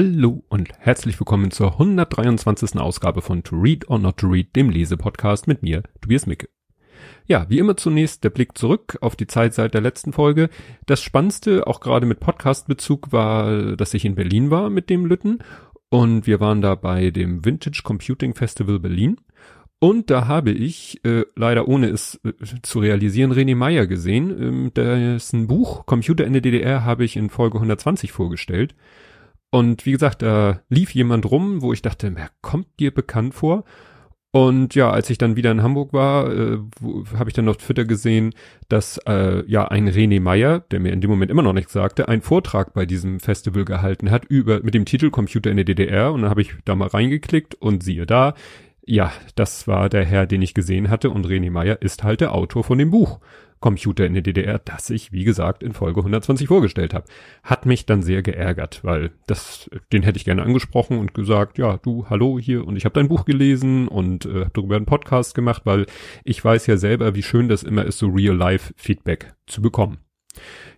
Hallo und herzlich willkommen zur 123. Ausgabe von To Read or Not to Read, dem Lesepodcast mit mir, Tobias Micke. Ja, wie immer zunächst der Blick zurück auf die Zeit seit der letzten Folge. Das Spannendste, auch gerade mit Podcast-Bezug, war, dass ich in Berlin war mit dem Lütten und wir waren da bei dem Vintage Computing Festival Berlin. Und da habe ich, äh, leider ohne es äh, zu realisieren, René Meyer gesehen. Ähm, dessen Buch Computer in der DDR habe ich in Folge 120 vorgestellt. Und wie gesagt, da lief jemand rum, wo ich dachte, wer kommt dir bekannt vor? Und ja, als ich dann wieder in Hamburg war, äh, habe ich dann auf Twitter gesehen, dass äh, ja ein René Meyer, der mir in dem Moment immer noch nichts sagte, einen Vortrag bei diesem Festival gehalten hat über mit dem Titel Computer in der DDR. Und dann habe ich da mal reingeklickt und siehe da, ja, das war der Herr, den ich gesehen hatte und René Meyer ist halt der Autor von dem Buch. Computer in der DDR, das ich, wie gesagt, in Folge 120 vorgestellt habe. Hat mich dann sehr geärgert, weil das, den hätte ich gerne angesprochen und gesagt, ja, du, hallo hier und ich habe dein Buch gelesen und äh, habe darüber einen Podcast gemacht, weil ich weiß ja selber, wie schön das immer ist, so Real-Life-Feedback zu bekommen.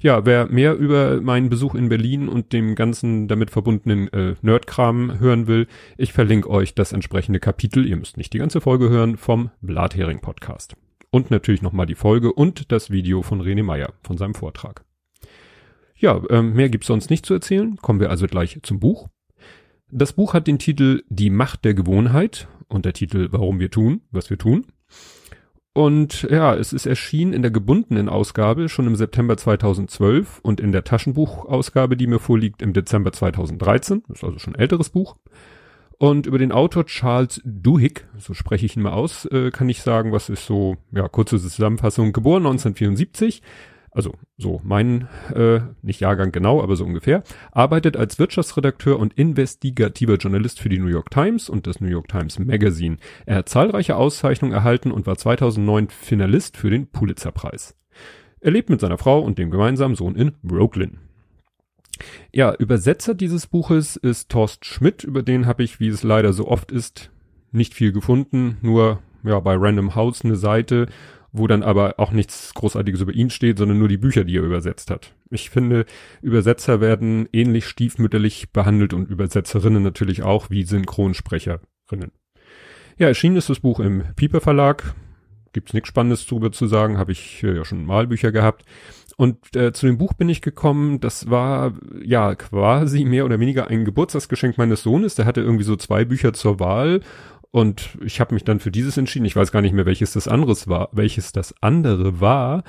Ja, wer mehr über meinen Besuch in Berlin und dem ganzen damit verbundenen äh, Nerdkram hören will, ich verlinke euch das entsprechende Kapitel, ihr müsst nicht die ganze Folge hören, vom Blathering Podcast und natürlich nochmal die Folge und das Video von René Meyer von seinem Vortrag. Ja, ähm, mehr gibt's sonst nicht zu erzählen. Kommen wir also gleich zum Buch. Das Buch hat den Titel Die Macht der Gewohnheit und der Titel Warum wir tun, was wir tun. Und ja, es ist erschienen in der gebundenen Ausgabe schon im September 2012 und in der Taschenbuchausgabe, die mir vorliegt, im Dezember 2013. Das ist also schon ein älteres Buch. Und über den Autor Charles Duhigg, so spreche ich ihn mal aus, äh, kann ich sagen, was ist so, ja, kurze Zusammenfassung, geboren 1974, also so mein, äh, nicht Jahrgang genau, aber so ungefähr, arbeitet als Wirtschaftsredakteur und investigativer Journalist für die New York Times und das New York Times Magazine. Er hat zahlreiche Auszeichnungen erhalten und war 2009 Finalist für den Pulitzerpreis. Er lebt mit seiner Frau und dem gemeinsamen Sohn in Brooklyn. Ja, Übersetzer dieses Buches ist Thorst Schmidt, über den habe ich, wie es leider so oft ist, nicht viel gefunden, nur ja bei Random House eine Seite, wo dann aber auch nichts Großartiges über ihn steht, sondern nur die Bücher, die er übersetzt hat. Ich finde, Übersetzer werden ähnlich stiefmütterlich behandelt und Übersetzerinnen natürlich auch wie Synchronsprecherinnen. Ja, erschienen ist das Buch im Pieper Verlag. Gibt's nichts Spannendes drüber zu sagen, habe ich äh, ja schon Malbücher gehabt. Und äh, zu dem Buch bin ich gekommen, das war ja quasi mehr oder weniger ein Geburtstagsgeschenk meines Sohnes. Der hatte irgendwie so zwei Bücher zur Wahl und ich habe mich dann für dieses entschieden. Ich weiß gar nicht mehr, welches das anderes war, welches das andere war.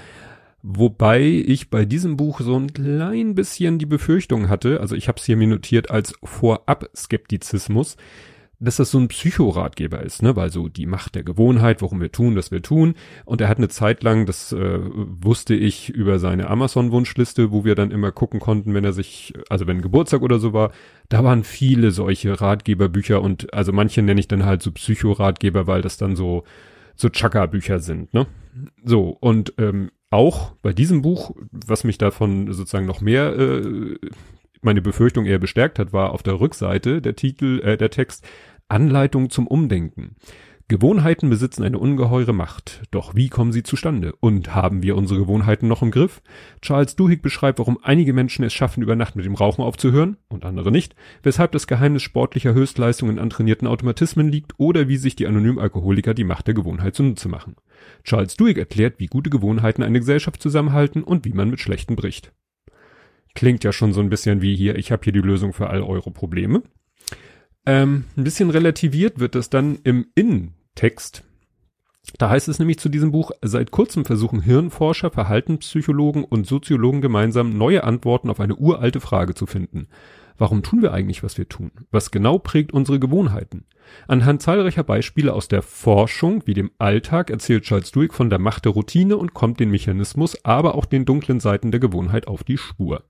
Wobei ich bei diesem Buch so ein klein bisschen die Befürchtung hatte, also ich habe es hier mir notiert als Vorab-Skeptizismus, dass das so ein Psychoratgeber ist, ne, weil so die Macht der Gewohnheit, warum wir tun, was wir tun. Und er hat eine Zeit lang, das äh, wusste ich über seine Amazon-Wunschliste, wo wir dann immer gucken konnten, wenn er sich, also wenn Geburtstag oder so war, da waren viele solche Ratgeberbücher und also manche nenne ich dann halt so Psychoratgeber, weil das dann so so Chaka-Bücher sind, ne? So und ähm, auch bei diesem Buch, was mich davon sozusagen noch mehr äh, meine Befürchtung eher bestärkt hat, war auf der Rückseite der Titel, äh, der Text Anleitung zum Umdenken. Gewohnheiten besitzen eine ungeheure Macht. Doch wie kommen sie zustande? Und haben wir unsere Gewohnheiten noch im Griff? Charles Duhigg beschreibt, warum einige Menschen es schaffen, über Nacht mit dem Rauchen aufzuhören und andere nicht, weshalb das Geheimnis sportlicher Höchstleistungen in antrainierten Automatismen liegt oder wie sich die anonymen Alkoholiker die Macht der Gewohnheit zunutze machen. Charles Duhigg erklärt, wie gute Gewohnheiten eine Gesellschaft zusammenhalten und wie man mit schlechten bricht. Klingt ja schon so ein bisschen wie hier, ich habe hier die Lösung für all eure Probleme. Ähm, ein bisschen relativiert wird das dann im Innentext. Da heißt es nämlich zu diesem Buch, seit kurzem versuchen Hirnforscher, Verhaltenspsychologen und Soziologen gemeinsam neue Antworten auf eine uralte Frage zu finden. Warum tun wir eigentlich, was wir tun? Was genau prägt unsere Gewohnheiten? Anhand zahlreicher Beispiele aus der Forschung wie dem Alltag erzählt Charles Duhigg von der Macht der Routine und kommt den Mechanismus, aber auch den dunklen Seiten der Gewohnheit auf die Spur.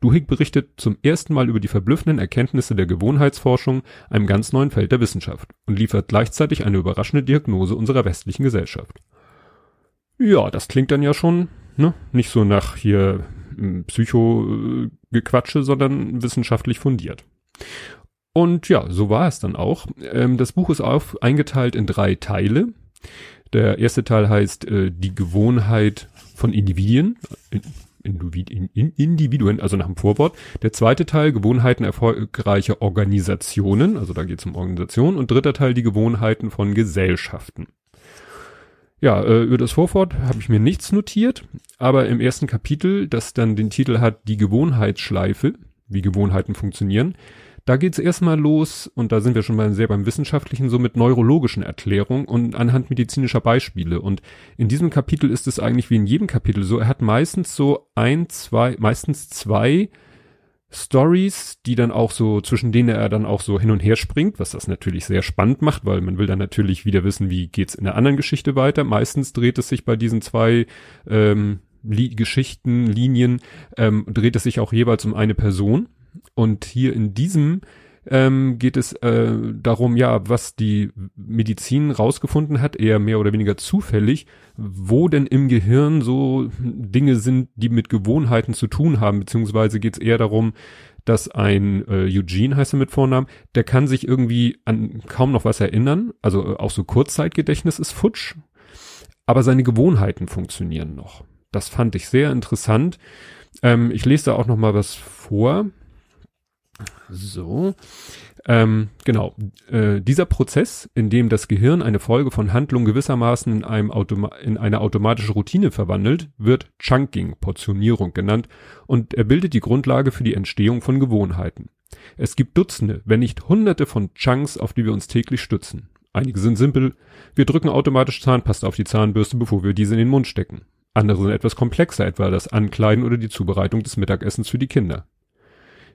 Duhigg berichtet zum ersten Mal über die verblüffenden Erkenntnisse der Gewohnheitsforschung, einem ganz neuen Feld der Wissenschaft, und liefert gleichzeitig eine überraschende Diagnose unserer westlichen Gesellschaft. Ja, das klingt dann ja schon, ne, nicht so nach hier hm, Psycho-Gequatsche, sondern wissenschaftlich fundiert. Und ja, so war es dann auch. Ähm, das Buch ist auf, eingeteilt in drei Teile. Der erste Teil heißt äh, Die Gewohnheit von Individuen Individuen, also nach dem Vorwort. Der zweite Teil, Gewohnheiten erfolgreicher Organisationen, also da geht es um Organisationen. Und dritter Teil, die Gewohnheiten von Gesellschaften. Ja, äh, über das Vorwort habe ich mir nichts notiert, aber im ersten Kapitel, das dann den Titel hat Die Gewohnheitsschleife, wie Gewohnheiten funktionieren, da geht's erstmal los, und da sind wir schon mal sehr beim Wissenschaftlichen, so mit neurologischen Erklärungen und anhand medizinischer Beispiele. Und in diesem Kapitel ist es eigentlich wie in jedem Kapitel so, er hat meistens so ein, zwei, meistens zwei Stories, die dann auch so, zwischen denen er dann auch so hin und her springt, was das natürlich sehr spannend macht, weil man will dann natürlich wieder wissen, wie geht's in der anderen Geschichte weiter. Meistens dreht es sich bei diesen zwei ähm, Li Geschichten, Linien, ähm, dreht es sich auch jeweils um eine Person. Und hier in diesem ähm, geht es äh, darum, ja, was die Medizin rausgefunden hat, eher mehr oder weniger zufällig, wo denn im Gehirn so Dinge sind, die mit Gewohnheiten zu tun haben, beziehungsweise geht es eher darum, dass ein äh, Eugene heißt er mit Vornamen, der kann sich irgendwie an kaum noch was erinnern, also äh, auch so Kurzzeitgedächtnis ist futsch, aber seine Gewohnheiten funktionieren noch. Das fand ich sehr interessant. Ähm, ich lese da auch noch mal was vor. So. Ähm, genau. Äh, dieser Prozess, in dem das Gehirn eine Folge von Handlungen gewissermaßen in, einem Automa in eine automatische Routine verwandelt, wird Chunking, Portionierung genannt, und er bildet die Grundlage für die Entstehung von Gewohnheiten. Es gibt Dutzende, wenn nicht Hunderte von Chunks, auf die wir uns täglich stützen. Einige sind simpel. Wir drücken automatisch Zahnpasta auf die Zahnbürste, bevor wir diese in den Mund stecken. Andere sind etwas komplexer, etwa das Ankleiden oder die Zubereitung des Mittagessens für die Kinder.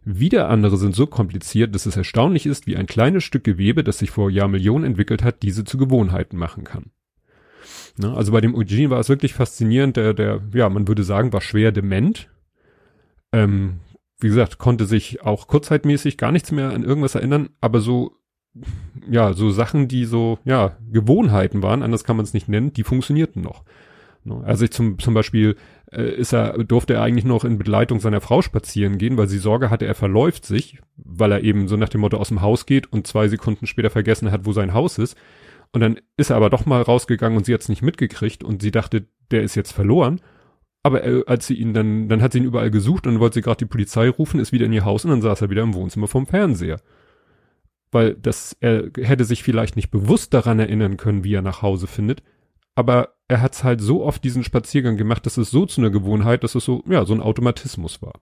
Wieder andere sind so kompliziert, dass es erstaunlich ist, wie ein kleines Stück Gewebe, das sich vor Jahrmillionen entwickelt hat, diese zu Gewohnheiten machen kann. Ne, also bei dem Eugene war es wirklich faszinierend, der, der, ja, man würde sagen, war schwer dement. Ähm, wie gesagt, konnte sich auch kurzzeitmäßig gar nichts mehr an irgendwas erinnern, aber so, ja, so Sachen, die so, ja, Gewohnheiten waren, anders kann man es nicht nennen, die funktionierten noch. Ne, also ich zum, zum Beispiel äh, ist er, durfte er eigentlich noch in Begleitung seiner Frau spazieren gehen, weil sie Sorge hatte, er verläuft sich, weil er eben so nach dem Motto aus dem Haus geht und zwei Sekunden später vergessen hat, wo sein Haus ist. Und dann ist er aber doch mal rausgegangen und sie hat es nicht mitgekriegt und sie dachte, der ist jetzt verloren. Aber er, als sie ihn dann, dann hat sie ihn überall gesucht und wollte sie gerade die Polizei rufen, ist wieder in ihr Haus und dann saß er wieder im Wohnzimmer vom Fernseher. Weil das, er hätte sich vielleicht nicht bewusst daran erinnern können, wie er nach Hause findet, aber er hat's halt so oft diesen Spaziergang gemacht, dass es so zu einer Gewohnheit, dass es so, ja, so ein Automatismus war.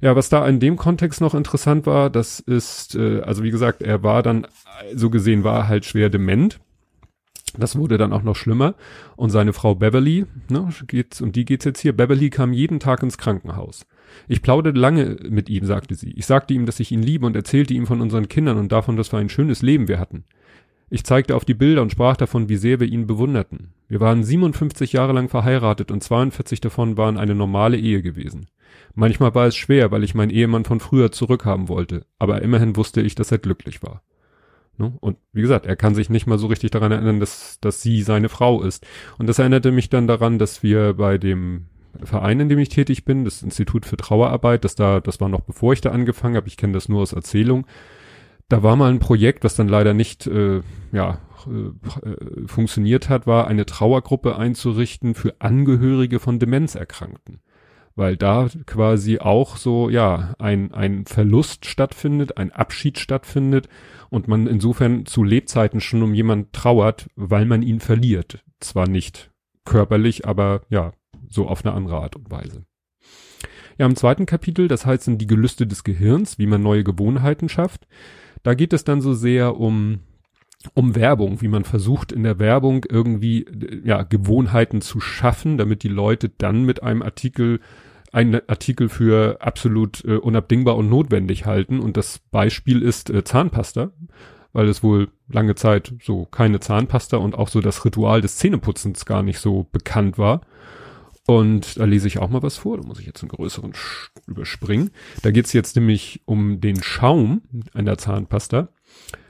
Ja, was da in dem Kontext noch interessant war, das ist, äh, also wie gesagt, er war dann, so gesehen war halt schwer dement. Das wurde dann auch noch schlimmer. Und seine Frau Beverly, ne, geht's, um die geht's jetzt hier. Beverly kam jeden Tag ins Krankenhaus. Ich plauderte lange mit ihm, sagte sie. Ich sagte ihm, dass ich ihn liebe und erzählte ihm von unseren Kindern und davon, dass wir ein schönes Leben wir hatten. Ich zeigte auf die Bilder und sprach davon, wie sehr wir ihn bewunderten. Wir waren 57 Jahre lang verheiratet und 42 davon waren eine normale Ehe gewesen. Manchmal war es schwer, weil ich meinen Ehemann von früher zurückhaben wollte, aber immerhin wusste ich, dass er glücklich war. Ne? Und wie gesagt, er kann sich nicht mal so richtig daran erinnern, dass, dass sie seine Frau ist. Und das erinnerte mich dann daran, dass wir bei dem Verein, in dem ich tätig bin, das Institut für Trauerarbeit, das da, das war noch bevor ich da angefangen habe, ich kenne das nur aus Erzählung, da war mal ein Projekt, was dann leider nicht äh, ja, äh, funktioniert hat, war eine Trauergruppe einzurichten für Angehörige von Demenzerkrankten. Weil da quasi auch so, ja, ein, ein Verlust stattfindet, ein Abschied stattfindet und man insofern zu Lebzeiten schon um jemand trauert, weil man ihn verliert. Zwar nicht körperlich, aber ja, so auf eine andere Art und Weise. Ja, im zweiten Kapitel, das heißt sind die Gelüste des Gehirns, wie man neue Gewohnheiten schafft. Da geht es dann so sehr um um Werbung, wie man versucht in der Werbung irgendwie ja Gewohnheiten zu schaffen, damit die Leute dann mit einem Artikel einen Artikel für absolut äh, unabdingbar und notwendig halten und das Beispiel ist äh, Zahnpasta, weil es wohl lange Zeit so keine Zahnpasta und auch so das Ritual des Zähneputzens gar nicht so bekannt war. Und da lese ich auch mal was vor. Da muss ich jetzt einen größeren überspringen. Da geht es jetzt nämlich um den Schaum einer Zahnpasta.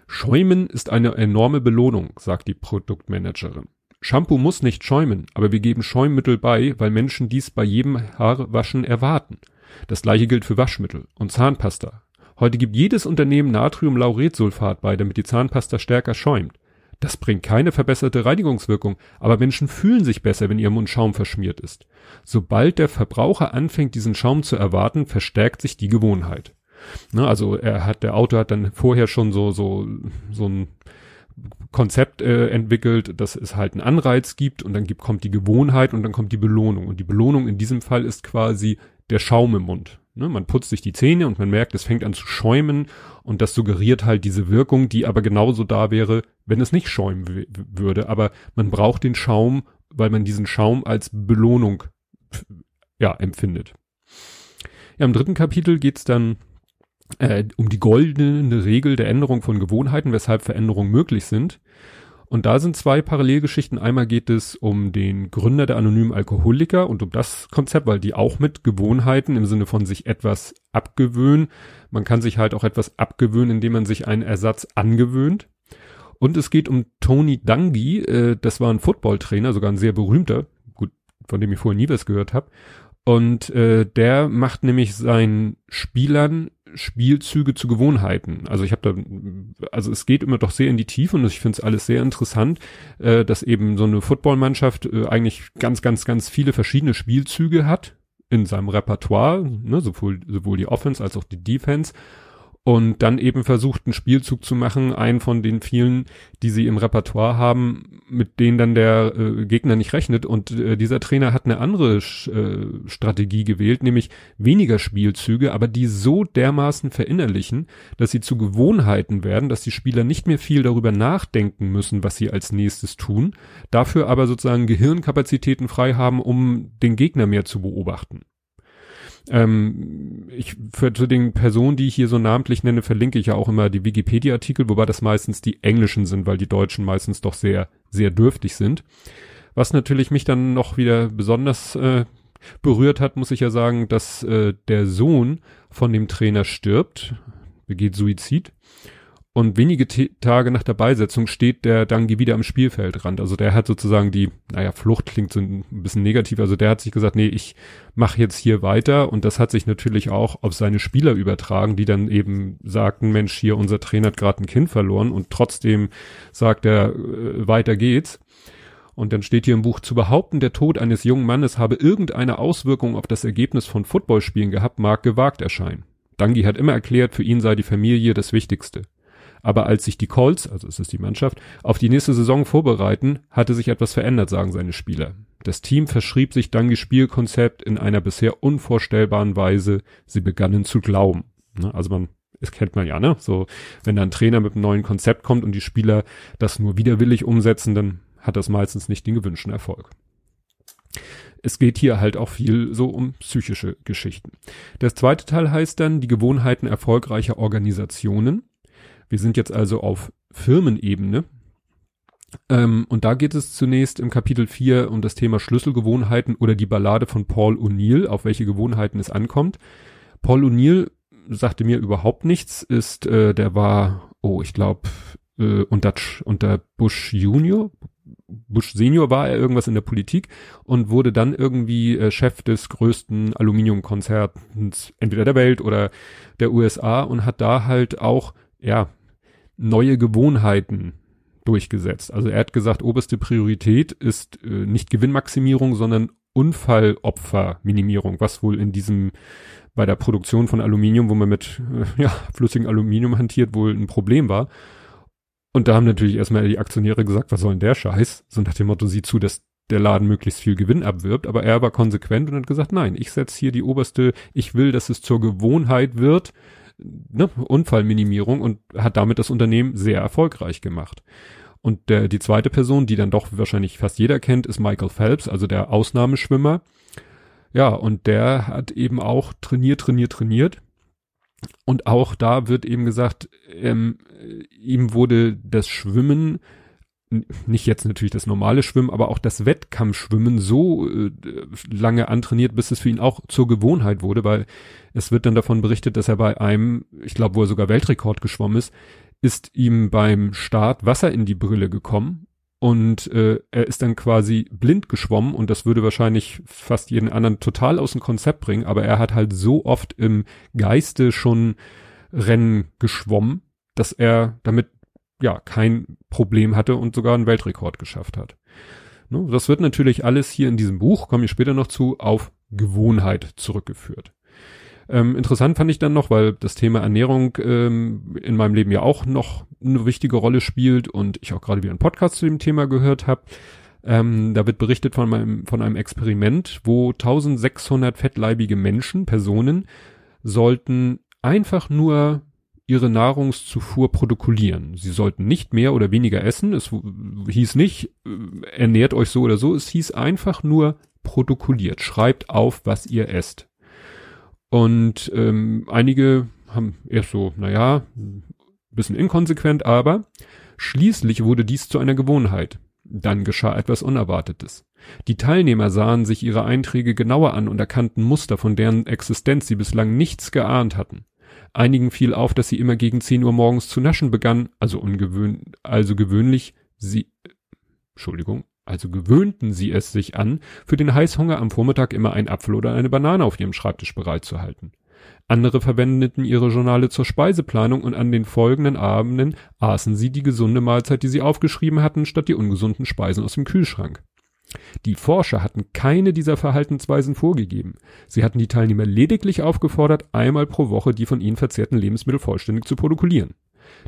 Schäumen ist eine enorme Belohnung, sagt die Produktmanagerin. Shampoo muss nicht schäumen, aber wir geben Schäummittel bei, weil Menschen dies bei jedem Haarwaschen erwarten. Das gleiche gilt für Waschmittel und Zahnpasta. Heute gibt jedes Unternehmen Natriumlauretsulfat bei, damit die Zahnpasta stärker schäumt. Das bringt keine verbesserte Reinigungswirkung, aber Menschen fühlen sich besser, wenn ihr Mund Schaum verschmiert ist. Sobald der Verbraucher anfängt, diesen Schaum zu erwarten, verstärkt sich die Gewohnheit. Ne, also er hat, der Autor hat dann vorher schon so, so, so ein Konzept äh, entwickelt, dass es halt einen Anreiz gibt und dann gibt, kommt die Gewohnheit und dann kommt die Belohnung. Und die Belohnung in diesem Fall ist quasi der Schaum im Mund. Ne, man putzt sich die Zähne und man merkt, es fängt an zu schäumen und das suggeriert halt diese Wirkung, die aber genauso da wäre, wenn es nicht schäumen würde. Aber man braucht den Schaum, weil man diesen Schaum als Belohnung ja empfindet. Ja, im dritten Kapitel geht's dann äh, um die goldene Regel der Änderung von Gewohnheiten, weshalb Veränderungen möglich sind. Und da sind zwei Parallelgeschichten. Einmal geht es um den Gründer der anonymen Alkoholiker und um das Konzept, weil die auch mit Gewohnheiten im Sinne von sich etwas abgewöhnen. Man kann sich halt auch etwas abgewöhnen, indem man sich einen Ersatz angewöhnt. Und es geht um Tony Dungy, äh, das war ein Footballtrainer, sogar ein sehr berühmter, gut, von dem ich vorher nie was gehört habe. Und äh, der macht nämlich seinen Spielern Spielzüge zu Gewohnheiten. Also ich habe da, also es geht immer doch sehr in die Tiefe und ich finde es alles sehr interessant, äh, dass eben so eine Footballmannschaft äh, eigentlich ganz, ganz, ganz viele verschiedene Spielzüge hat in seinem Repertoire, ne, sowohl, sowohl die Offense als auch die Defense und dann eben versucht, einen Spielzug zu machen, einen von den vielen, die sie im Repertoire haben, mit denen dann der äh, Gegner nicht rechnet. Und äh, dieser Trainer hat eine andere äh, Strategie gewählt, nämlich weniger Spielzüge, aber die so dermaßen verinnerlichen, dass sie zu Gewohnheiten werden, dass die Spieler nicht mehr viel darüber nachdenken müssen, was sie als nächstes tun, dafür aber sozusagen Gehirnkapazitäten frei haben, um den Gegner mehr zu beobachten. Ähm, ich für zu den Personen, die ich hier so namentlich nenne, verlinke ich ja auch immer die Wikipedia-Artikel, wobei das meistens die englischen sind, weil die deutschen meistens doch sehr, sehr dürftig sind. Was natürlich mich dann noch wieder besonders äh, berührt hat, muss ich ja sagen, dass äh, der Sohn von dem Trainer stirbt, begeht Suizid und wenige Tage nach der Beisetzung steht der Dangi wieder am Spielfeldrand. Also der hat sozusagen die, naja, Flucht klingt so ein bisschen negativ. Also der hat sich gesagt, nee, ich mache jetzt hier weiter. Und das hat sich natürlich auch auf seine Spieler übertragen, die dann eben sagten, Mensch, hier unser Trainer hat gerade ein Kind verloren und trotzdem sagt er, äh, weiter geht's. Und dann steht hier im Buch, zu behaupten, der Tod eines jungen Mannes habe irgendeine Auswirkung auf das Ergebnis von Footballspielen gehabt, mag gewagt erscheinen. Dangi hat immer erklärt, für ihn sei die Familie das Wichtigste. Aber als sich die Colts, also es ist die Mannschaft, auf die nächste Saison vorbereiten, hatte sich etwas verändert, sagen seine Spieler. Das Team verschrieb sich dann Spielkonzept in einer bisher unvorstellbaren Weise. Sie begannen zu glauben. Ne, also man, es kennt man ja, ne? So, wenn da ein Trainer mit einem neuen Konzept kommt und die Spieler das nur widerwillig umsetzen, dann hat das meistens nicht den gewünschten Erfolg. Es geht hier halt auch viel so um psychische Geschichten. Der zweite Teil heißt dann die Gewohnheiten erfolgreicher Organisationen. Wir sind jetzt also auf Firmenebene. Ähm, und da geht es zunächst im Kapitel 4 um das Thema Schlüsselgewohnheiten oder die Ballade von Paul O'Neill, auf welche Gewohnheiten es ankommt. Paul O'Neill sagte mir überhaupt nichts, ist, äh, der war, oh, ich glaube, äh, unter, unter Bush Junior, Bush Senior war er irgendwas in der Politik und wurde dann irgendwie äh, Chef des größten Aluminiumkonzerns entweder der Welt oder der USA und hat da halt auch, ja, neue Gewohnheiten durchgesetzt. Also er hat gesagt, oberste Priorität ist äh, nicht Gewinnmaximierung, sondern Unfallopferminimierung, was wohl in diesem bei der Produktion von Aluminium, wo man mit äh, ja, flüssigem Aluminium hantiert, wohl ein Problem war. Und da haben natürlich erstmal die Aktionäre gesagt, was soll denn der Scheiß? So nach dem Motto, sieh zu, dass der Laden möglichst viel Gewinn abwirbt, aber er war konsequent und hat gesagt, nein, ich setze hier die oberste, ich will, dass es zur Gewohnheit wird, ne, Unfallminimierung und hat damit das Unternehmen sehr erfolgreich gemacht. Und der, die zweite Person, die dann doch wahrscheinlich fast jeder kennt, ist Michael Phelps, also der Ausnahmeschwimmer. Ja, und der hat eben auch trainiert, trainiert, trainiert. Und auch da wird eben gesagt, ähm, ihm wurde das Schwimmen nicht jetzt natürlich das normale Schwimmen, aber auch das Wettkampfschwimmen so äh, lange antrainiert, bis es für ihn auch zur Gewohnheit wurde, weil es wird dann davon berichtet, dass er bei einem, ich glaube, wo er sogar Weltrekord geschwommen ist, ist ihm beim Start Wasser in die Brille gekommen und äh, er ist dann quasi blind geschwommen und das würde wahrscheinlich fast jeden anderen total aus dem Konzept bringen, aber er hat halt so oft im Geiste schon Rennen geschwommen, dass er damit ja kein Problem hatte und sogar einen Weltrekord geschafft hat. Ne, das wird natürlich alles hier in diesem Buch, komme ich später noch zu, auf Gewohnheit zurückgeführt. Ähm, interessant fand ich dann noch, weil das Thema Ernährung ähm, in meinem Leben ja auch noch eine wichtige Rolle spielt und ich auch gerade wieder einen Podcast zu dem Thema gehört habe. Ähm, da wird berichtet von, meinem, von einem Experiment, wo 1600 fettleibige Menschen, Personen, sollten einfach nur ihre Nahrungszufuhr protokollieren. Sie sollten nicht mehr oder weniger essen. Es hieß nicht, äh, ernährt euch so oder so. Es hieß einfach nur protokolliert. Schreibt auf, was ihr esst. Und ähm, einige haben erst so, naja, bisschen inkonsequent, aber schließlich wurde dies zu einer Gewohnheit. Dann geschah etwas Unerwartetes. Die Teilnehmer sahen sich ihre Einträge genauer an und erkannten Muster, von deren Existenz sie bislang nichts geahnt hatten. Einigen fiel auf, dass sie immer gegen 10 Uhr morgens zu naschen begannen, also ungewöhn, also gewöhnlich sie, Entschuldigung, also gewöhnten sie es sich an, für den Heißhunger am Vormittag immer einen Apfel oder eine Banane auf ihrem Schreibtisch bereitzuhalten. Andere verwendeten ihre Journale zur Speiseplanung und an den folgenden Abenden aßen sie die gesunde Mahlzeit, die sie aufgeschrieben hatten, statt die ungesunden Speisen aus dem Kühlschrank. Die Forscher hatten keine dieser Verhaltensweisen vorgegeben. Sie hatten die Teilnehmer lediglich aufgefordert, einmal pro Woche die von ihnen verzehrten Lebensmittel vollständig zu protokollieren.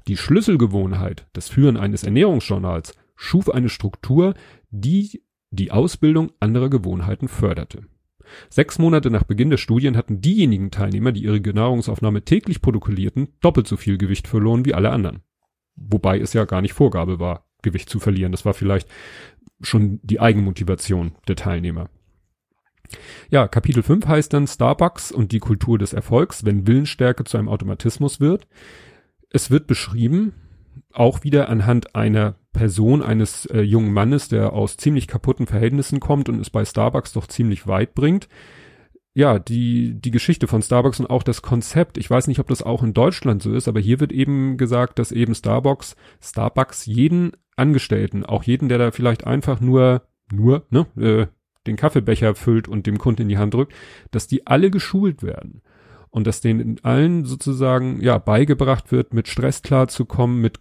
Die Schlüsselgewohnheit, das Führen eines Ernährungsjournals, schuf eine Struktur, die die Ausbildung anderer Gewohnheiten förderte. Sechs Monate nach Beginn der Studien hatten diejenigen Teilnehmer, die ihre Nahrungsaufnahme täglich protokollierten, doppelt so viel Gewicht verloren wie alle anderen. Wobei es ja gar nicht Vorgabe war, Gewicht zu verlieren. Das war vielleicht schon die Eigenmotivation der Teilnehmer. Ja, Kapitel 5 heißt dann Starbucks und die Kultur des Erfolgs, wenn Willensstärke zu einem Automatismus wird. Es wird beschrieben, auch wieder anhand einer Person, eines äh, jungen Mannes, der aus ziemlich kaputten Verhältnissen kommt und es bei Starbucks doch ziemlich weit bringt. Ja, die, die Geschichte von Starbucks und auch das Konzept. Ich weiß nicht, ob das auch in Deutschland so ist, aber hier wird eben gesagt, dass eben Starbucks, Starbucks jeden Angestellten, auch jeden, der da vielleicht einfach nur, nur, ne, äh, den Kaffeebecher füllt und dem Kunden in die Hand drückt, dass die alle geschult werden. Und dass denen allen sozusagen ja beigebracht wird, mit Stress klarzukommen, mit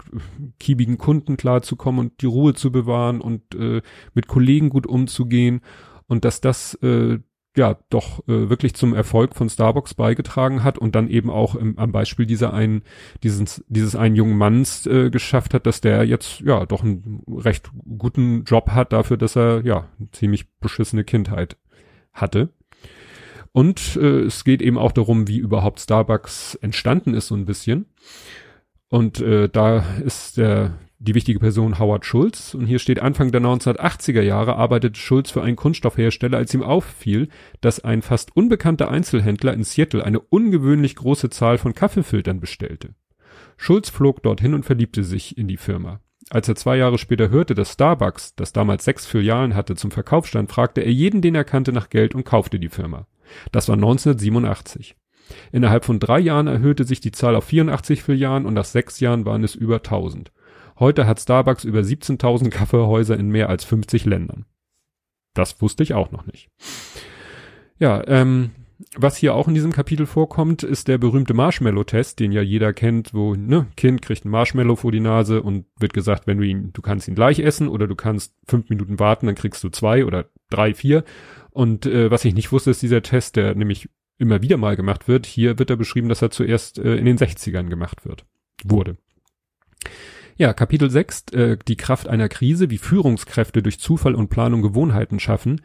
kiebigen Kunden klarzukommen und die Ruhe zu bewahren und äh, mit Kollegen gut umzugehen. Und dass das äh, ja doch äh, wirklich zum Erfolg von Starbucks beigetragen hat und dann eben auch im, am Beispiel dieser einen dieses dieses einen jungen Manns äh, geschafft hat, dass der jetzt ja doch einen recht guten Job hat dafür, dass er ja ziemlich beschissene Kindheit hatte. Und äh, es geht eben auch darum, wie überhaupt Starbucks entstanden ist so ein bisschen. Und äh, da ist der die wichtige Person Howard Schulz. Und hier steht, Anfang der 1980er Jahre arbeitete Schulz für einen Kunststoffhersteller, als ihm auffiel, dass ein fast unbekannter Einzelhändler in Seattle eine ungewöhnlich große Zahl von Kaffeefiltern bestellte. Schulz flog dorthin und verliebte sich in die Firma. Als er zwei Jahre später hörte, dass Starbucks, das damals sechs Filialen hatte, zum Verkauf stand, fragte er jeden, den er kannte, nach Geld und kaufte die Firma. Das war 1987. Innerhalb von drei Jahren erhöhte sich die Zahl auf 84 Filialen und nach sechs Jahren waren es über 1000. Heute hat Starbucks über 17.000 Kaffeehäuser in mehr als 50 Ländern. Das wusste ich auch noch nicht. Ja, ähm, was hier auch in diesem Kapitel vorkommt, ist der berühmte Marshmallow-Test, den ja jeder kennt, wo, ne, Kind kriegt ein Marshmallow vor die Nase und wird gesagt, wenn du ihn, du kannst ihn gleich essen oder du kannst fünf Minuten warten, dann kriegst du zwei oder drei, vier. Und äh, was ich nicht wusste, ist dieser Test, der nämlich immer wieder mal gemacht wird. Hier wird er beschrieben, dass er zuerst äh, in den 60ern gemacht wird, wurde. Ja, Kapitel 6, äh, die Kraft einer Krise, wie Führungskräfte durch Zufall und Planung Gewohnheiten schaffen.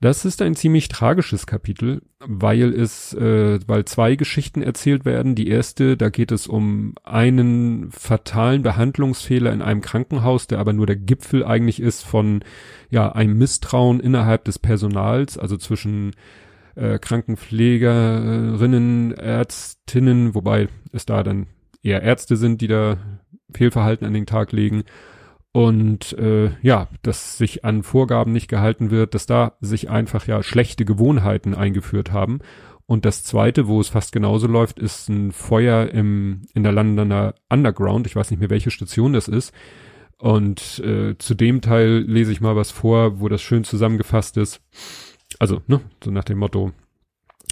Das ist ein ziemlich tragisches Kapitel, weil es, äh, weil zwei Geschichten erzählt werden. Die erste, da geht es um einen fatalen Behandlungsfehler in einem Krankenhaus, der aber nur der Gipfel eigentlich ist von ja einem Misstrauen innerhalb des Personals, also zwischen äh, Krankenpflegerinnen, Ärztinnen, wobei es da dann eher Ärzte sind, die da Fehlverhalten an den Tag legen und äh, ja, dass sich an Vorgaben nicht gehalten wird, dass da sich einfach ja schlechte Gewohnheiten eingeführt haben. Und das zweite, wo es fast genauso läuft, ist ein Feuer im, in der Londoner Underground. Ich weiß nicht mehr, welche Station das ist. Und äh, zu dem Teil lese ich mal was vor, wo das schön zusammengefasst ist. Also, ne, so nach dem Motto,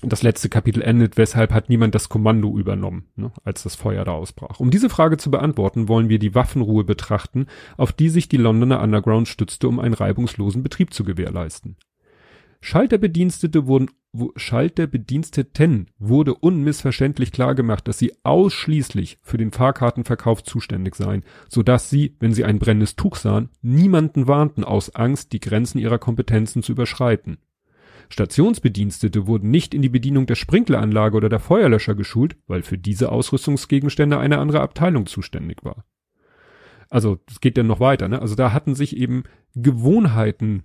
das letzte Kapitel endet, weshalb hat niemand das Kommando übernommen, ne, als das Feuer da ausbrach. Um diese Frage zu beantworten, wollen wir die Waffenruhe betrachten, auf die sich die Londoner Underground stützte, um einen reibungslosen Betrieb zu gewährleisten. Schalterbedienstete wurden, Schalterbediensteten wurde unmissverständlich klargemacht, dass sie ausschließlich für den Fahrkartenverkauf zuständig seien, so dass sie, wenn sie ein brennendes Tuch sahen, niemanden warnten aus Angst, die Grenzen ihrer Kompetenzen zu überschreiten. Stationsbedienstete wurden nicht in die Bedienung der Sprinkleranlage oder der Feuerlöscher geschult, weil für diese Ausrüstungsgegenstände eine andere Abteilung zuständig war. Also, es geht dann noch weiter, ne? Also da hatten sich eben Gewohnheiten,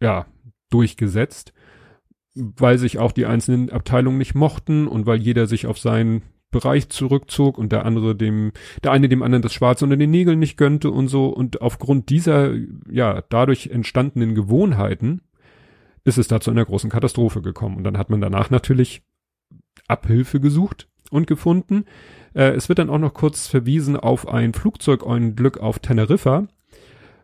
ja, durchgesetzt, weil sich auch die einzelnen Abteilungen nicht mochten und weil jeder sich auf seinen Bereich zurückzog und der andere dem, der eine dem anderen das Schwarze unter den Nägeln nicht gönnte und so. Und aufgrund dieser, ja, dadurch entstandenen Gewohnheiten ist es da zu einer großen Katastrophe gekommen. Und dann hat man danach natürlich Abhilfe gesucht und gefunden. Äh, es wird dann auch noch kurz verwiesen auf ein Flugzeugunglück auf Teneriffa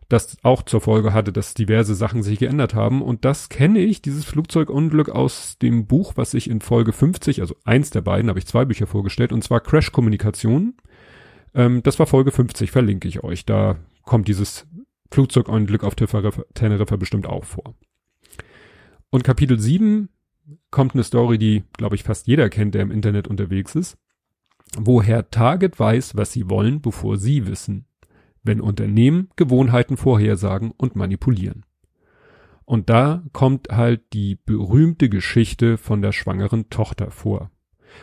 das auch zur Folge hatte, dass diverse Sachen sich geändert haben. Und das kenne ich, dieses Flugzeugunglück aus dem Buch, was ich in Folge 50, also eins der beiden, habe ich zwei Bücher vorgestellt, und zwar Crash Kommunikation. Ähm, das war Folge 50, verlinke ich euch. Da kommt dieses Flugzeugunglück auf Teneriffa bestimmt auch vor. Und Kapitel 7 kommt eine Story, die, glaube ich, fast jeder kennt, der im Internet unterwegs ist. Woher Target weiß, was sie wollen, bevor sie wissen wenn Unternehmen Gewohnheiten vorhersagen und manipulieren. Und da kommt halt die berühmte Geschichte von der schwangeren Tochter vor,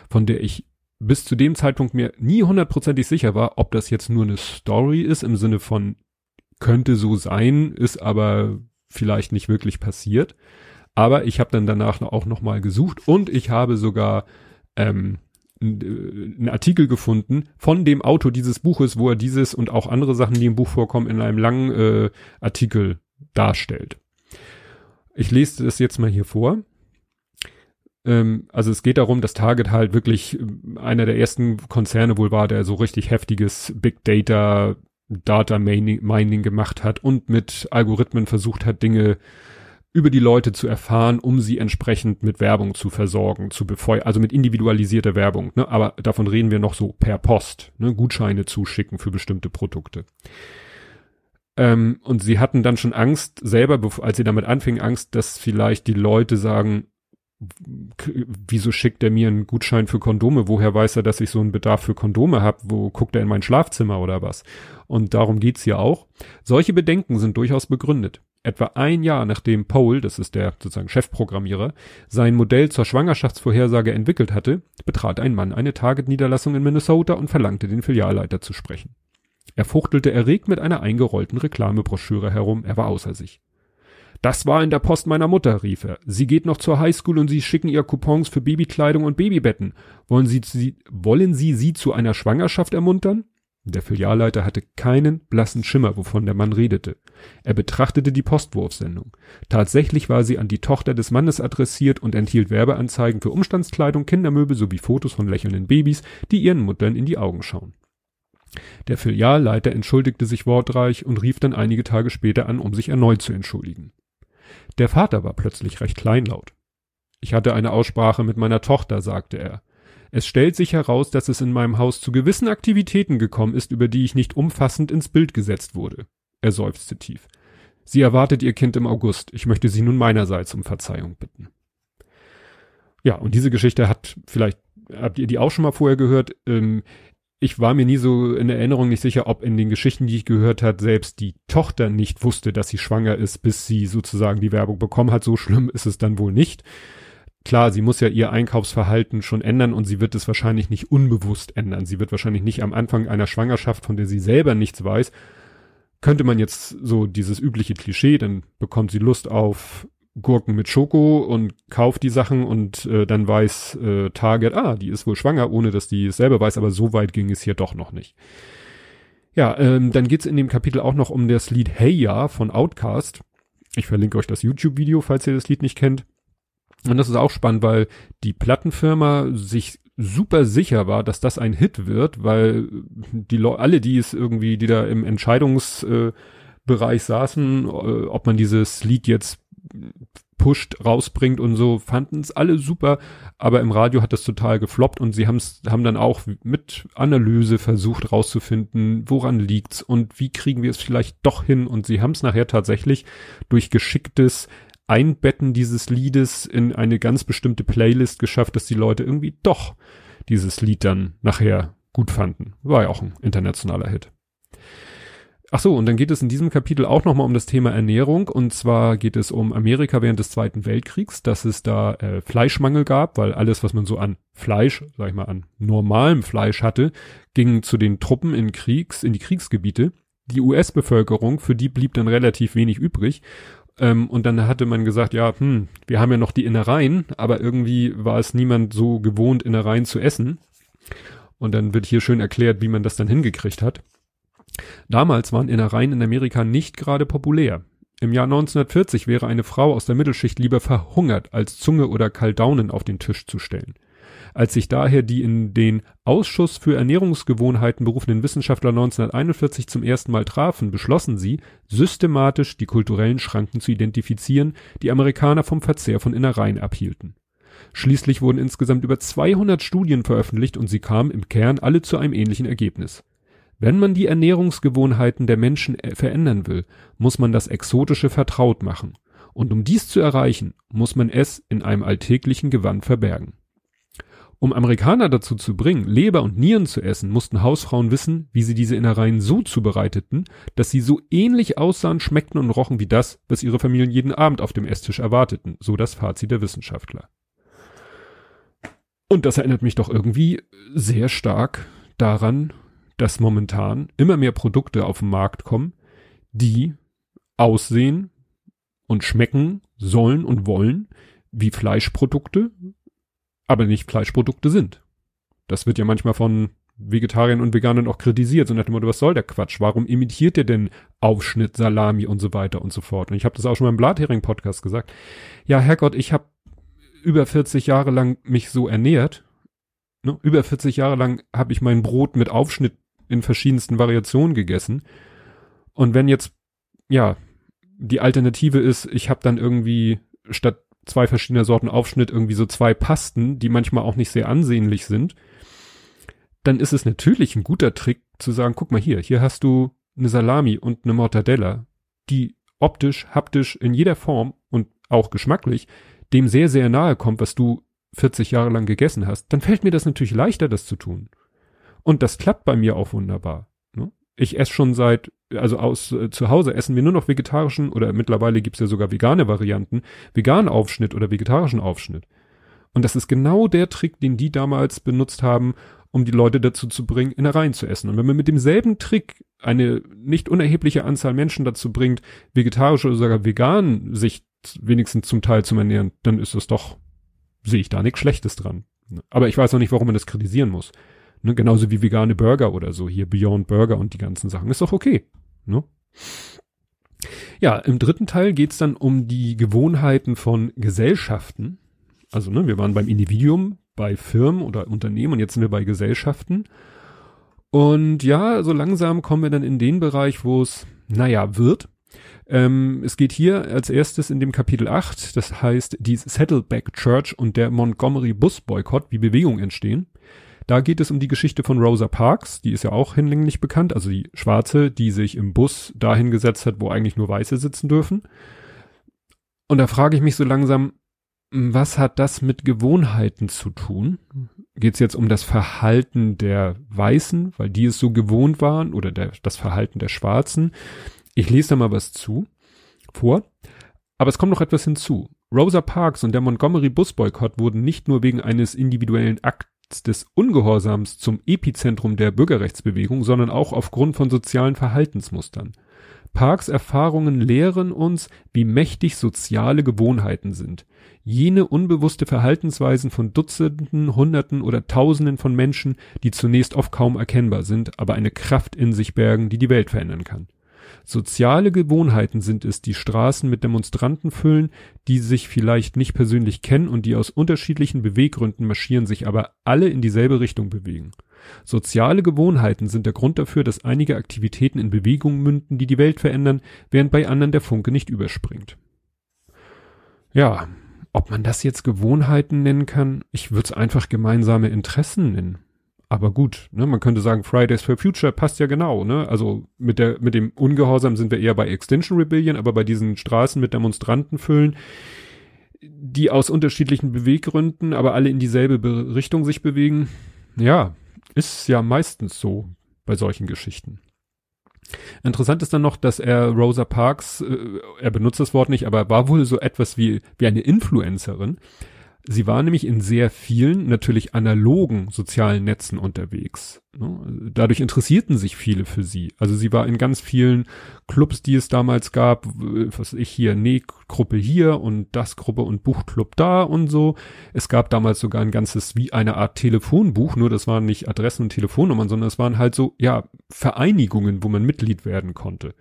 von der ich bis zu dem Zeitpunkt mir nie hundertprozentig sicher war, ob das jetzt nur eine Story ist im Sinne von könnte so sein, ist aber vielleicht nicht wirklich passiert. Aber ich habe dann danach auch noch mal gesucht und ich habe sogar ähm, einen Artikel gefunden von dem Autor dieses Buches, wo er dieses und auch andere Sachen, die im Buch vorkommen, in einem langen äh, Artikel darstellt. Ich lese das jetzt mal hier vor. Ähm, also es geht darum, dass Target halt wirklich äh, einer der ersten Konzerne wohl war, der so richtig heftiges Big Data, Data Mining gemacht hat und mit Algorithmen versucht hat, Dinge über die Leute zu erfahren, um sie entsprechend mit Werbung zu versorgen, zu befeuern, also mit individualisierter Werbung. Ne? Aber davon reden wir noch so per Post, ne? Gutscheine zuschicken für bestimmte Produkte. Ähm, und sie hatten dann schon Angst, selber, als sie damit anfingen, Angst, dass vielleicht die Leute sagen, wieso schickt er mir einen Gutschein für Kondome? Woher weiß er, dass ich so einen Bedarf für Kondome habe? Wo guckt er in mein Schlafzimmer oder was? Und darum geht's hier auch. Solche Bedenken sind durchaus begründet. Etwa ein Jahr nachdem Paul, das ist der sozusagen Chefprogrammierer, sein Modell zur Schwangerschaftsvorhersage entwickelt hatte, betrat ein Mann eine Target-Niederlassung in Minnesota und verlangte den Filialleiter zu sprechen. Er fuchtelte erregt mit einer eingerollten Reklamebroschüre herum, er war außer sich. Das war in der Post meiner Mutter, rief er. Sie geht noch zur Highschool und Sie schicken ihr Coupons für Babykleidung und Babybetten. Wollen Sie, sie, wollen Sie sie zu einer Schwangerschaft ermuntern? Der Filialleiter hatte keinen blassen Schimmer, wovon der Mann redete. Er betrachtete die Postwurfsendung. Tatsächlich war sie an die Tochter des Mannes adressiert und enthielt Werbeanzeigen für Umstandskleidung, Kindermöbel sowie Fotos von lächelnden Babys, die ihren Muttern in die Augen schauen. Der Filialleiter entschuldigte sich wortreich und rief dann einige Tage später an, um sich erneut zu entschuldigen. Der Vater war plötzlich recht kleinlaut. Ich hatte eine Aussprache mit meiner Tochter, sagte er. Es stellt sich heraus, dass es in meinem Haus zu gewissen Aktivitäten gekommen ist, über die ich nicht umfassend ins Bild gesetzt wurde. Er seufzte tief. Sie erwartet ihr Kind im August. Ich möchte sie nun meinerseits um Verzeihung bitten. Ja, und diese Geschichte hat vielleicht, habt ihr die auch schon mal vorher gehört? Ähm, ich war mir nie so in Erinnerung nicht sicher, ob in den Geschichten, die ich gehört hat, selbst die Tochter nicht wusste, dass sie schwanger ist, bis sie sozusagen die Werbung bekommen hat. So schlimm ist es dann wohl nicht klar, sie muss ja ihr Einkaufsverhalten schon ändern und sie wird es wahrscheinlich nicht unbewusst ändern. Sie wird wahrscheinlich nicht am Anfang einer Schwangerschaft, von der sie selber nichts weiß, könnte man jetzt so dieses übliche Klischee, dann bekommt sie Lust auf Gurken mit Schoko und kauft die Sachen und äh, dann weiß äh, Target, ah, die ist wohl schwanger, ohne dass die es selber weiß, aber so weit ging es hier doch noch nicht. Ja, ähm, dann geht's in dem Kapitel auch noch um das Lied Hey Ya von Outcast. Ich verlinke euch das YouTube-Video, falls ihr das Lied nicht kennt. Und das ist auch spannend, weil die Plattenfirma sich super sicher war, dass das ein Hit wird, weil die Le alle, die es irgendwie, die da im Entscheidungsbereich äh, saßen, äh, ob man dieses Lied jetzt pusht, rausbringt und so, fanden es alle super, aber im Radio hat das total gefloppt und sie haben's, haben dann auch mit Analyse versucht rauszufinden, woran liegt's und wie kriegen wir es vielleicht doch hin. Und sie haben es nachher tatsächlich durch geschicktes Einbetten dieses Liedes in eine ganz bestimmte Playlist geschafft, dass die Leute irgendwie doch dieses Lied dann nachher gut fanden. War ja auch ein internationaler Hit. Ach so, und dann geht es in diesem Kapitel auch nochmal um das Thema Ernährung. Und zwar geht es um Amerika während des Zweiten Weltkriegs, dass es da äh, Fleischmangel gab, weil alles, was man so an Fleisch, sag ich mal, an normalem Fleisch hatte, ging zu den Truppen in Kriegs, in die Kriegsgebiete. Die US-Bevölkerung, für die blieb dann relativ wenig übrig. Ähm, und dann hatte man gesagt, ja, hm, wir haben ja noch die Innereien, aber irgendwie war es niemand so gewohnt, Innereien zu essen. Und dann wird hier schön erklärt, wie man das dann hingekriegt hat. Damals waren Innereien in Amerika nicht gerade populär. Im Jahr 1940 wäre eine Frau aus der Mittelschicht lieber verhungert, als Zunge oder Kaldaunen auf den Tisch zu stellen. Als sich daher die in den Ausschuss für Ernährungsgewohnheiten berufenen Wissenschaftler 1941 zum ersten Mal trafen, beschlossen sie, systematisch die kulturellen Schranken zu identifizieren, die Amerikaner vom Verzehr von Innereien abhielten. Schließlich wurden insgesamt über 200 Studien veröffentlicht und sie kamen im Kern alle zu einem ähnlichen Ergebnis. Wenn man die Ernährungsgewohnheiten der Menschen äh, verändern will, muss man das Exotische vertraut machen. Und um dies zu erreichen, muss man es in einem alltäglichen Gewand verbergen. Um Amerikaner dazu zu bringen, Leber und Nieren zu essen, mussten Hausfrauen wissen, wie sie diese Innereien so zubereiteten, dass sie so ähnlich aussahen, schmeckten und rochen wie das, was ihre Familien jeden Abend auf dem Esstisch erwarteten, so das Fazit der Wissenschaftler. Und das erinnert mich doch irgendwie sehr stark daran, dass momentan immer mehr Produkte auf den Markt kommen, die aussehen und schmecken sollen und wollen wie Fleischprodukte, aber nicht Fleischprodukte sind. Das wird ja manchmal von Vegetariern und Veganern auch kritisiert, so nach dem Motto, was soll der Quatsch? Warum imitiert ihr denn Aufschnitt, Salami und so weiter und so fort? Und ich habe das auch schon mal im Blathering-Podcast gesagt. Ja, Herrgott, ich habe über 40 Jahre lang mich so ernährt. Ne? Über 40 Jahre lang habe ich mein Brot mit Aufschnitt in verschiedensten Variationen gegessen. Und wenn jetzt, ja, die Alternative ist, ich habe dann irgendwie statt zwei verschiedener Sorten Aufschnitt irgendwie so zwei Pasten, die manchmal auch nicht sehr ansehnlich sind, dann ist es natürlich ein guter Trick zu sagen, guck mal hier, hier hast du eine Salami und eine Mortadella, die optisch, haptisch in jeder Form und auch geschmacklich dem sehr, sehr nahe kommt, was du 40 Jahre lang gegessen hast, dann fällt mir das natürlich leichter, das zu tun. Und das klappt bei mir auch wunderbar. Ne? Ich esse schon seit, also aus äh, zu Hause essen wir nur noch vegetarischen oder mittlerweile gibt's ja sogar vegane Varianten, veganen Aufschnitt oder vegetarischen Aufschnitt. Und das ist genau der Trick, den die damals benutzt haben, um die Leute dazu zu bringen, Innereien zu essen. Und wenn man mit demselben Trick eine nicht unerhebliche Anzahl Menschen dazu bringt, vegetarisch oder sogar vegan sich wenigstens zum Teil zu ernähren, dann ist es doch, sehe ich da nichts Schlechtes dran. Aber ich weiß noch nicht, warum man das kritisieren muss. Ne, genauso wie vegane Burger oder so, hier Beyond Burger und die ganzen Sachen. Ist doch okay. Ne? Ja, im dritten Teil geht's dann um die Gewohnheiten von Gesellschaften. Also, ne, wir waren beim Individuum, bei Firmen oder Unternehmen und jetzt sind wir bei Gesellschaften. Und ja, so langsam kommen wir dann in den Bereich, wo es, naja, wird. Ähm, es geht hier als erstes in dem Kapitel 8, das heißt die Saddleback Church und der Montgomery Bus Boykott, wie Bewegungen entstehen. Da geht es um die Geschichte von Rosa Parks, die ist ja auch hinlänglich bekannt, also die Schwarze, die sich im Bus dahin gesetzt hat, wo eigentlich nur Weiße sitzen dürfen. Und da frage ich mich so langsam, was hat das mit Gewohnheiten zu tun? Geht es jetzt um das Verhalten der Weißen, weil die es so gewohnt waren, oder der, das Verhalten der Schwarzen? Ich lese da mal was zu, vor. Aber es kommt noch etwas hinzu. Rosa Parks und der Montgomery Busboykott wurden nicht nur wegen eines individuellen Akts des Ungehorsams zum Epizentrum der Bürgerrechtsbewegung, sondern auch aufgrund von sozialen Verhaltensmustern. Parks Erfahrungen lehren uns, wie mächtig soziale Gewohnheiten sind. Jene unbewusste Verhaltensweisen von Dutzenden, Hunderten oder Tausenden von Menschen, die zunächst oft kaum erkennbar sind, aber eine Kraft in sich bergen, die die Welt verändern kann. Soziale Gewohnheiten sind es, die Straßen mit Demonstranten füllen, die sich vielleicht nicht persönlich kennen und die aus unterschiedlichen Beweggründen marschieren, sich aber alle in dieselbe Richtung bewegen. Soziale Gewohnheiten sind der Grund dafür, dass einige Aktivitäten in Bewegungen münden, die die Welt verändern, während bei anderen der Funke nicht überspringt. Ja, ob man das jetzt Gewohnheiten nennen kann, ich würde es einfach gemeinsame Interessen nennen. Aber gut, ne, man könnte sagen, Fridays for Future passt ja genau, ne? Also mit der, mit dem Ungehorsam sind wir eher bei Extinction Rebellion, aber bei diesen Straßen mit Demonstranten füllen, die aus unterschiedlichen Beweggründen, aber alle in dieselbe Richtung sich bewegen, ja, ist ja meistens so bei solchen Geschichten. Interessant ist dann noch, dass er Rosa Parks, äh, er benutzt das Wort nicht, aber war wohl so etwas wie, wie eine Influencerin. Sie war nämlich in sehr vielen, natürlich analogen sozialen Netzen unterwegs. Ne? Dadurch interessierten sich viele für sie. Also sie war in ganz vielen Clubs, die es damals gab, was ich hier, Näh-Gruppe hier und das Gruppe und Buchclub da und so. Es gab damals sogar ein ganzes, wie eine Art Telefonbuch, nur das waren nicht Adressen und Telefonnummern, sondern es waren halt so, ja, Vereinigungen, wo man Mitglied werden konnte.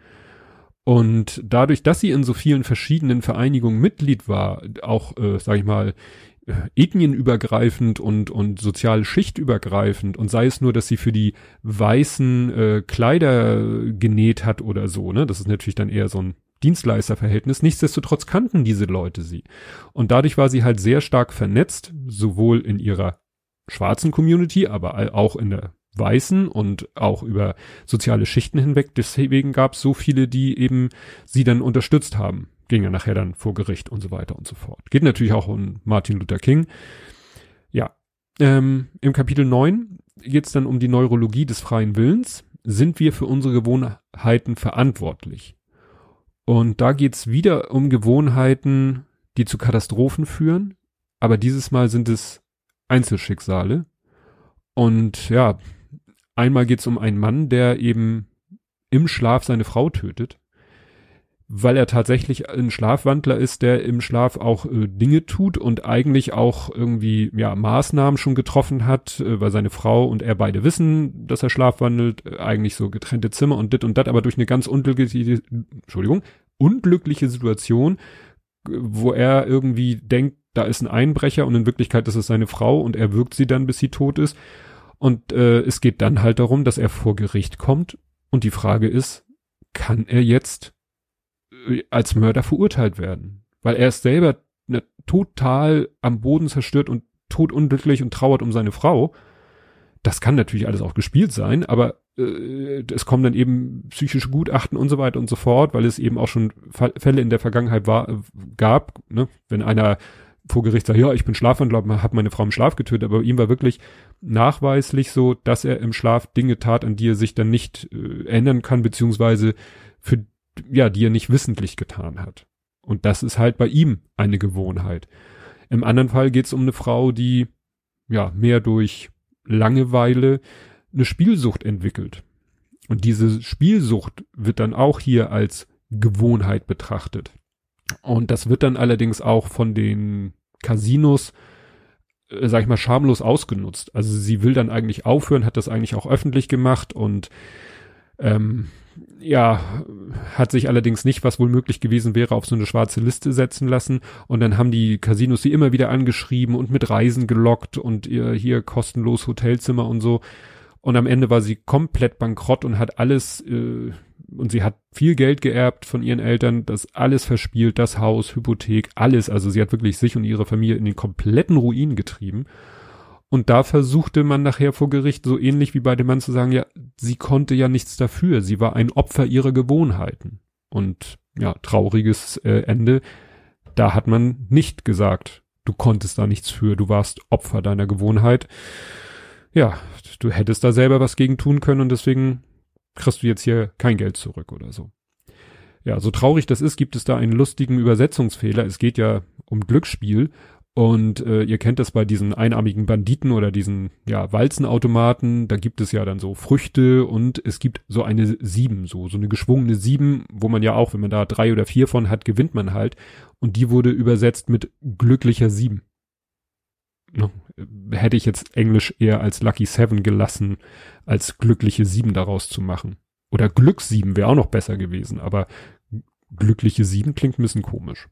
Und dadurch, dass sie in so vielen verschiedenen Vereinigungen Mitglied war, auch, äh, sag ich mal, äh, ethnienübergreifend und, und sozial schichtübergreifend und sei es nur, dass sie für die weißen äh, Kleider genäht hat oder so, ne? Das ist natürlich dann eher so ein Dienstleisterverhältnis. Nichtsdestotrotz kannten diese Leute sie. Und dadurch war sie halt sehr stark vernetzt, sowohl in ihrer schwarzen Community, aber auch in der weißen und auch über soziale Schichten hinweg. Deswegen gab es so viele, die eben sie dann unterstützt haben ging er nachher dann vor Gericht und so weiter und so fort. Geht natürlich auch um Martin Luther King. Ja, ähm, im Kapitel 9 geht es dann um die Neurologie des freien Willens. Sind wir für unsere Gewohnheiten verantwortlich? Und da geht es wieder um Gewohnheiten, die zu Katastrophen führen, aber dieses Mal sind es Einzelschicksale. Und ja, einmal geht es um einen Mann, der eben im Schlaf seine Frau tötet weil er tatsächlich ein Schlafwandler ist, der im Schlaf auch äh, Dinge tut und eigentlich auch irgendwie ja Maßnahmen schon getroffen hat, äh, weil seine Frau und er beide wissen, dass er schlafwandelt, äh, eigentlich so getrennte Zimmer und dit und dat, aber durch eine ganz unglückliche, Entschuldigung, unglückliche Situation, wo er irgendwie denkt, da ist ein Einbrecher und in Wirklichkeit ist es seine Frau und er wirkt sie dann, bis sie tot ist. Und äh, es geht dann halt darum, dass er vor Gericht kommt und die Frage ist, kann er jetzt als Mörder verurteilt werden. Weil er ist selber ne, total am Boden zerstört und totunglücklich und trauert um seine Frau. Das kann natürlich alles auch gespielt sein, aber äh, es kommen dann eben psychische Gutachten und so weiter und so fort, weil es eben auch schon Fälle in der Vergangenheit war, gab, ne? wenn einer vor Gericht sagt, ja, ich bin Schlafwandler, habe meine Frau im Schlaf getötet, aber ihm war wirklich nachweislich so, dass er im Schlaf Dinge tat, an die er sich dann nicht äh, ändern kann, beziehungsweise für ja, die er nicht wissentlich getan hat. Und das ist halt bei ihm eine Gewohnheit. Im anderen Fall geht es um eine Frau, die ja mehr durch Langeweile eine Spielsucht entwickelt. Und diese Spielsucht wird dann auch hier als Gewohnheit betrachtet. Und das wird dann allerdings auch von den Casinos, äh, sag ich mal, schamlos ausgenutzt. Also sie will dann eigentlich aufhören, hat das eigentlich auch öffentlich gemacht und ähm, ja, hat sich allerdings nicht, was wohl möglich gewesen wäre, auf so eine schwarze Liste setzen lassen. Und dann haben die Casinos sie immer wieder angeschrieben und mit Reisen gelockt und ihr hier kostenlos Hotelzimmer und so. Und am Ende war sie komplett bankrott und hat alles, äh, und sie hat viel Geld geerbt von ihren Eltern, das alles verspielt, das Haus, Hypothek, alles. Also sie hat wirklich sich und ihre Familie in den kompletten Ruin getrieben. Und da versuchte man nachher vor Gericht so ähnlich wie bei dem Mann zu sagen, ja, sie konnte ja nichts dafür, sie war ein Opfer ihrer Gewohnheiten. Und ja, trauriges äh, Ende, da hat man nicht gesagt, du konntest da nichts für, du warst Opfer deiner Gewohnheit. Ja, du hättest da selber was gegen tun können und deswegen kriegst du jetzt hier kein Geld zurück oder so. Ja, so traurig das ist, gibt es da einen lustigen Übersetzungsfehler. Es geht ja um Glücksspiel und äh, ihr kennt das bei diesen einarmigen Banditen oder diesen ja Walzenautomaten. Da gibt es ja dann so Früchte und es gibt so eine Sieben, so so eine geschwungene Sieben, wo man ja auch, wenn man da drei oder vier von hat, gewinnt man halt. Und die wurde übersetzt mit glücklicher Sieben. No, hätte ich jetzt Englisch eher als Lucky Seven gelassen, als glückliche Sieben daraus zu machen. Oder Glück Sieben wäre auch noch besser gewesen, aber glückliche Sieben klingt ein bisschen komisch.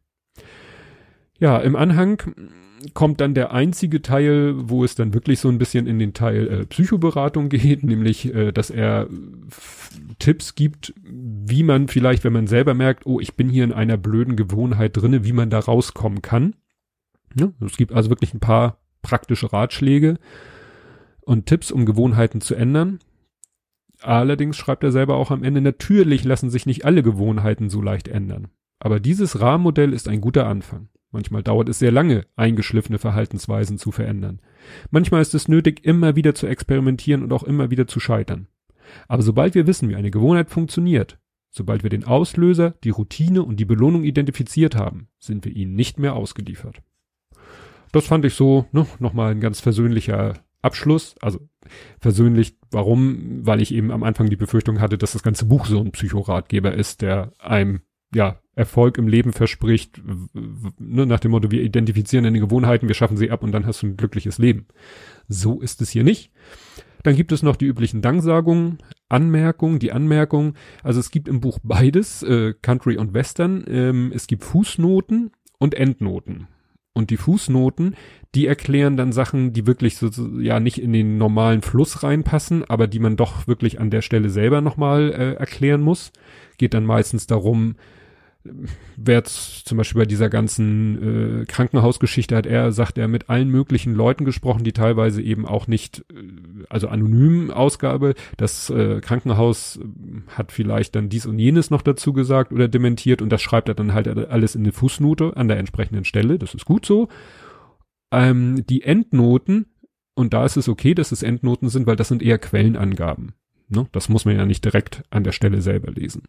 Ja, im Anhang kommt dann der einzige Teil, wo es dann wirklich so ein bisschen in den Teil äh, Psychoberatung geht, nämlich, äh, dass er Tipps gibt, wie man vielleicht, wenn man selber merkt, oh, ich bin hier in einer blöden Gewohnheit drinne, wie man da rauskommen kann. Ja, es gibt also wirklich ein paar praktische Ratschläge und Tipps, um Gewohnheiten zu ändern. Allerdings schreibt er selber auch am Ende, natürlich lassen sich nicht alle Gewohnheiten so leicht ändern. Aber dieses Rahmenmodell ist ein guter Anfang. Manchmal dauert es sehr lange, eingeschliffene Verhaltensweisen zu verändern. Manchmal ist es nötig, immer wieder zu experimentieren und auch immer wieder zu scheitern. Aber sobald wir wissen, wie eine Gewohnheit funktioniert, sobald wir den Auslöser, die Routine und die Belohnung identifiziert haben, sind wir ihnen nicht mehr ausgeliefert. Das fand ich so ne, nochmal ein ganz versöhnlicher Abschluss. Also versöhnlich, warum? Weil ich eben am Anfang die Befürchtung hatte, dass das ganze Buch so ein Psychoratgeber ist, der einem ja Erfolg im Leben verspricht, ne, nach dem Motto, wir identifizieren deine Gewohnheiten, wir schaffen sie ab und dann hast du ein glückliches Leben. So ist es hier nicht. Dann gibt es noch die üblichen Danksagungen, Anmerkungen, die Anmerkung. Also es gibt im Buch beides, äh, Country und Western. Ähm, es gibt Fußnoten und Endnoten. Und die Fußnoten, die erklären dann Sachen, die wirklich so, ja nicht in den normalen Fluss reinpassen, aber die man doch wirklich an der Stelle selber nochmal äh, erklären muss. Geht dann meistens darum, wer zum Beispiel bei dieser ganzen äh, Krankenhausgeschichte hat er, sagt er, mit allen möglichen Leuten gesprochen, die teilweise eben auch nicht, äh, also anonym Ausgabe, das äh, Krankenhaus äh, hat vielleicht dann dies und jenes noch dazu gesagt oder dementiert und das schreibt er dann halt alles in eine Fußnote an der entsprechenden Stelle, das ist gut so. Ähm, die Endnoten, und da ist es okay, dass es Endnoten sind, weil das sind eher Quellenangaben. Ne? Das muss man ja nicht direkt an der Stelle selber lesen.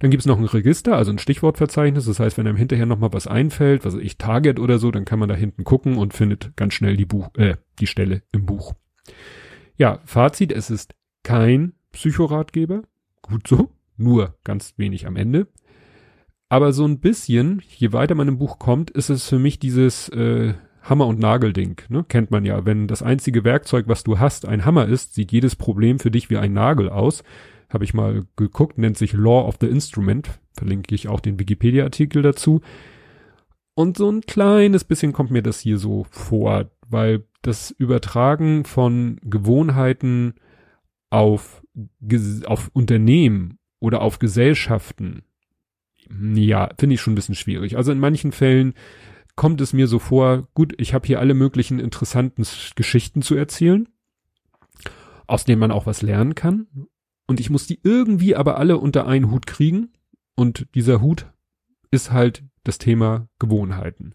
Dann gibt es noch ein Register, also ein Stichwortverzeichnis. Das heißt, wenn einem hinterher nochmal was einfällt, was ich Target oder so, dann kann man da hinten gucken und findet ganz schnell die Buch, äh, die Stelle im Buch. Ja, Fazit, es ist kein Psychoratgeber. Gut so, nur ganz wenig am Ende. Aber so ein bisschen, je weiter man im Buch kommt, ist es für mich dieses äh, Hammer- und Nagelding. Ne? Kennt man ja. Wenn das einzige Werkzeug, was du hast, ein Hammer ist, sieht jedes Problem für dich wie ein Nagel aus habe ich mal geguckt, nennt sich Law of the Instrument, verlinke ich auch den Wikipedia-Artikel dazu. Und so ein kleines bisschen kommt mir das hier so vor, weil das Übertragen von Gewohnheiten auf, auf Unternehmen oder auf Gesellschaften, ja, finde ich schon ein bisschen schwierig. Also in manchen Fällen kommt es mir so vor, gut, ich habe hier alle möglichen interessanten Geschichten zu erzählen, aus denen man auch was lernen kann und ich muss die irgendwie aber alle unter einen Hut kriegen. Und dieser Hut ist halt das Thema Gewohnheiten.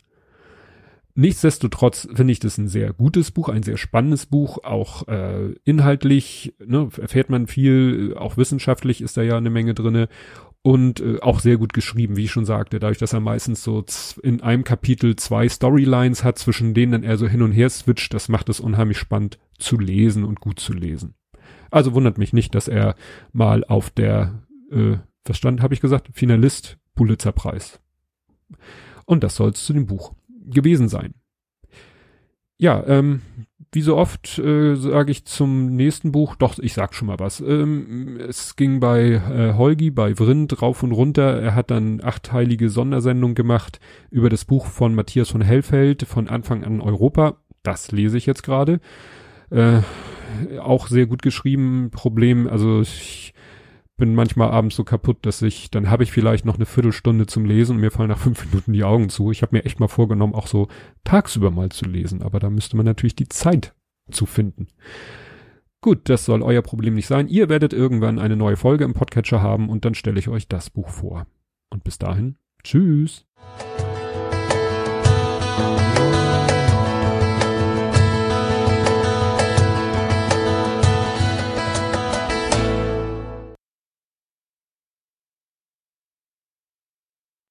Nichtsdestotrotz finde ich das ein sehr gutes Buch, ein sehr spannendes Buch, auch äh, inhaltlich ne, erfährt man viel, auch wissenschaftlich ist da ja eine Menge drinne und äh, auch sehr gut geschrieben, wie ich schon sagte, dadurch, dass er meistens so in einem Kapitel zwei Storylines hat, zwischen denen dann er so hin und her switcht, das macht es unheimlich spannend zu lesen und gut zu lesen. Also wundert mich nicht, dass er mal auf der, äh, was habe ich gesagt, Finalist Pulitzerpreis. Und das soll es zu dem Buch gewesen sein. Ja, ähm, wie so oft äh, sage ich zum nächsten Buch, doch, ich sag schon mal was. Ähm, es ging bei äh, Holgi, bei Vrind rauf und runter. Er hat dann achteilige Sondersendung gemacht über das Buch von Matthias von Hellfeld, von Anfang an Europa. Das lese ich jetzt gerade. Äh, auch sehr gut geschrieben. Problem, also ich bin manchmal abends so kaputt, dass ich, dann habe ich vielleicht noch eine Viertelstunde zum Lesen und mir fallen nach fünf Minuten die Augen zu. Ich habe mir echt mal vorgenommen, auch so tagsüber mal zu lesen, aber da müsste man natürlich die Zeit zu finden. Gut, das soll euer Problem nicht sein. Ihr werdet irgendwann eine neue Folge im Podcatcher haben und dann stelle ich euch das Buch vor. Und bis dahin, tschüss.